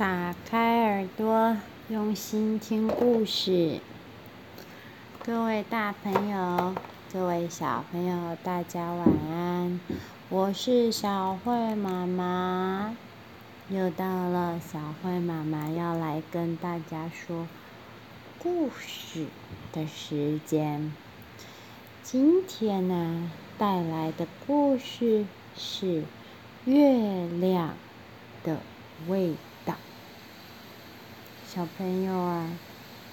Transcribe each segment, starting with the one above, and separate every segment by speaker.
Speaker 1: 打开耳朵，用心听故事。各位大朋友，各位小朋友，大家晚安。我是小慧妈妈，又到了小慧妈妈要来跟大家说故事的时间。今天呢，带来的故事是月亮的味道。小朋友啊，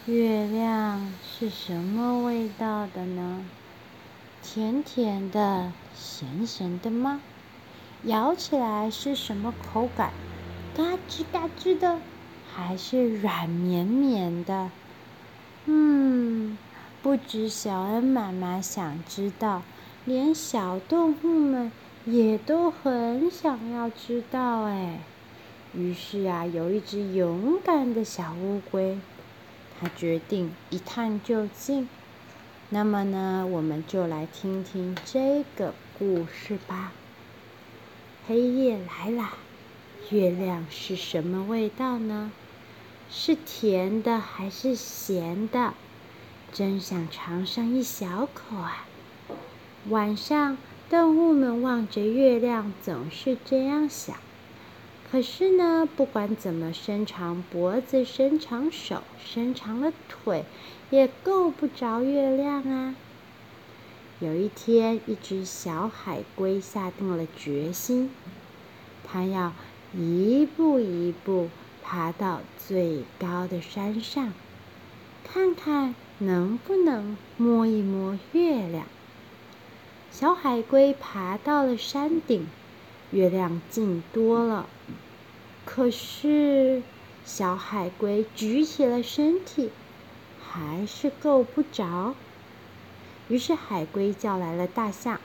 Speaker 1: 月亮是什么味道的呢？甜甜的、咸咸的吗？咬起来是什么口感？嘎吱嘎吱的，还是软绵绵的？嗯，不止小恩妈妈想知道，连小动物们也都很想要知道哎。于是啊，有一只勇敢的小乌龟，它决定一探究竟。那么呢，我们就来听听这个故事吧。黑夜来了，月亮是什么味道呢？是甜的还是咸的？真想尝上一小口啊！晚上，动物们望着月亮，总是这样想。可是呢，不管怎么伸长脖子、伸长手、伸长了腿，也够不着月亮啊。有一天，一只小海龟下定了决心，它要一步一步爬到最高的山上，看看能不能摸一摸月亮。小海龟爬到了山顶。月亮近多了，可是小海龟举起了身体，还是够不着。于是海龟叫来了大象：“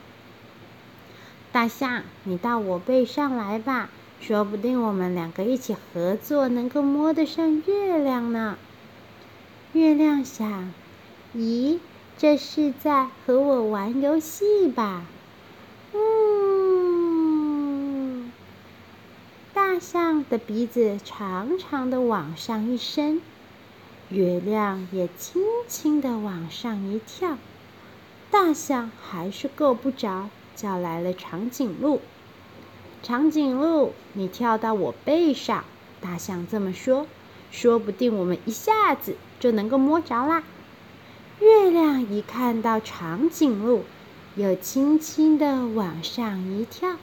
Speaker 1: 大象，你到我背上来吧，说不定我们两个一起合作，能够摸得上月亮呢。”月亮想：“咦，这是在和我玩游戏吧？”大象的鼻子长长的往上一伸，月亮也轻轻的往上一跳，大象还是够不着，叫来了长颈鹿。长颈鹿，你跳到我背上，大象这么说，说不定我们一下子就能够摸着啦。月亮一看到长颈鹿，又轻轻的往上一跳。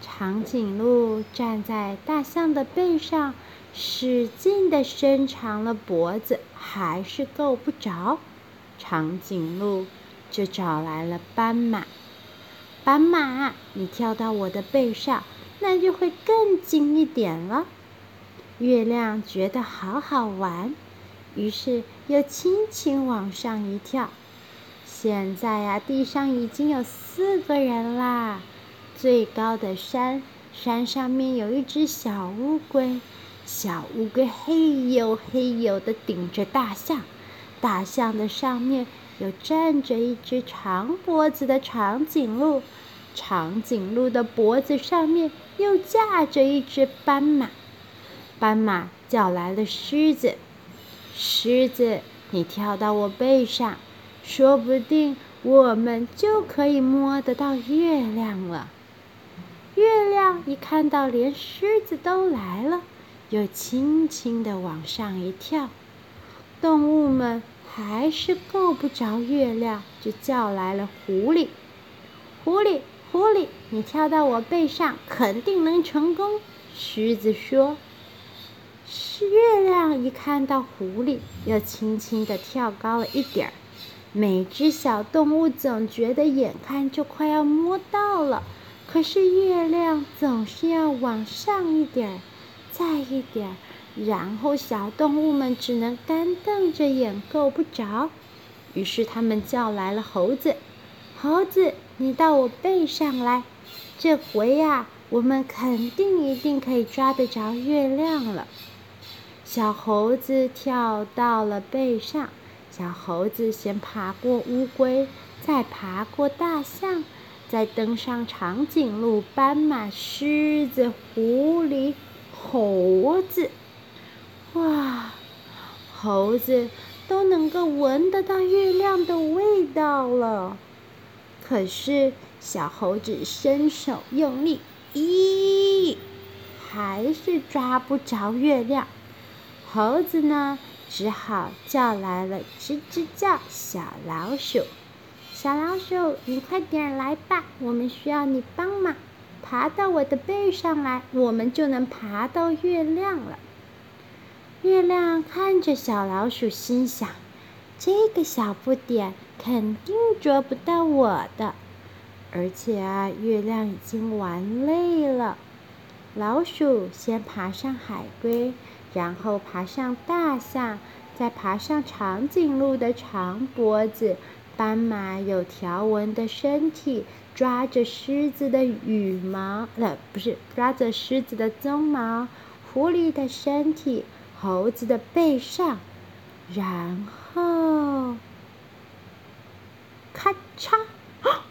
Speaker 1: 长颈鹿站在大象的背上，使劲地伸长了脖子，还是够不着。长颈鹿就找来了斑马。斑马，你跳到我的背上，那就会更近一点了。月亮觉得好好玩，于是又轻轻往上一跳。现在呀，地上已经有四个人啦。最高的山，山上面有一只小乌龟，小乌龟嘿呦嘿呦的顶着大象，大象的上面有站着一只长脖子的长颈鹿，长颈鹿的脖子上面又架着一只斑马，斑马叫来了狮子，狮子，你跳到我背上，说不定我们就可以摸得到月亮了。月亮一看到连狮子都来了，又轻轻地往上一跳。动物们还是够不着月亮，就叫来了狐狸。狐狸，狐狸，你跳到我背上，肯定能成功。狮子说。是月亮一看到狐狸，又轻轻地跳高了一点儿。每只小动物总觉得眼看就快要摸到了。可是月亮总是要往上一点儿，再一点儿，然后小动物们只能干瞪着眼，够不着。于是他们叫来了猴子：“猴子，你到我背上来，这回呀，我们肯定一定可以抓得着月亮了。”小猴子跳到了背上，小猴子先爬过乌龟，再爬过大象。再登上长颈鹿、斑马、狮子、狐狸、猴子。哇，猴子都能够闻得到月亮的味道了。可是小猴子伸手用力，咦，还是抓不着月亮。猴子呢，只好叫来了吱吱叫小老鼠。小老鼠，你快点来吧，我们需要你帮忙，爬到我的背上来，我们就能爬到月亮了。月亮看着小老鼠，心想：这个小不点肯定捉不到我的。而且啊，月亮已经玩累了。老鼠先爬上海龟，然后爬上大象，再爬上长颈鹿的长脖子。斑马有条纹的身体，抓着狮子的羽毛，呃，不是，抓着狮子的鬃毛。狐狸的身体，猴子的背上，然后，咔嚓，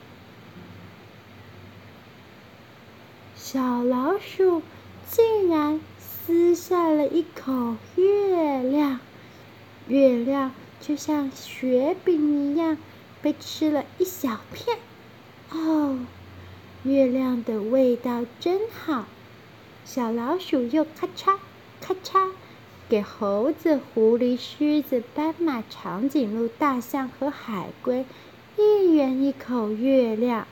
Speaker 1: 小老鼠竟然撕下了一口月亮，月亮就像雪饼一样。被吃了一小片，哦，月亮的味道真好。小老鼠又咔嚓咔嚓，给猴子、狐狸、狮子、斑马、长颈鹿、大象和海龟一人一口月亮。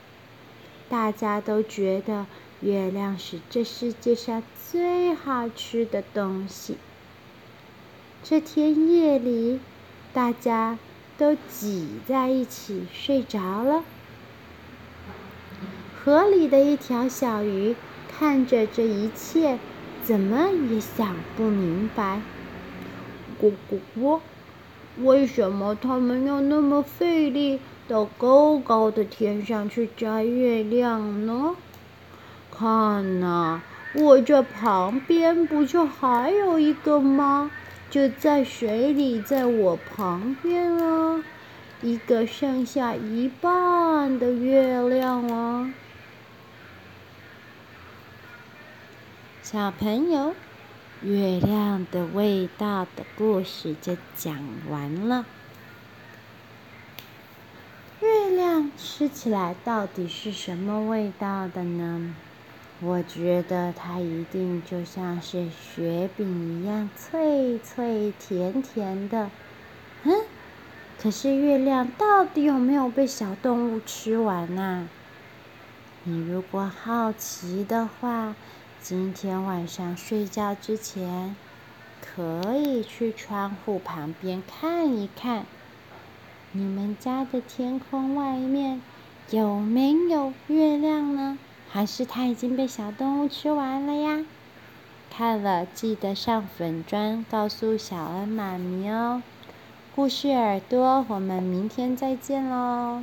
Speaker 1: 大家都觉得月亮是这世界上最好吃的东西。这天夜里，大家。都挤在一起睡着了。河里的一条小鱼看着这一切，怎么也想不明白。咕咕咕，为什么他们要那么费力到高高的天上去摘月亮呢？看呐，我这旁边不就还有一个吗？就在水里，在我旁边啊，一个剩下一半的月亮啊。小朋友，月亮的味道的故事就讲完了。月亮吃起来到底是什么味道的呢？我觉得它一定就像是雪饼一样脆脆甜甜的，嗯？可是月亮到底有没有被小动物吃完呢？你如果好奇的话，今天晚上睡觉之前，可以去窗户旁边看一看，你们家的天空外面有没有月亮呢？还是它已经被小动物吃完了呀？看了记得上粉砖告诉小恩妈咪哦。故事耳朵，我们明天再见喽。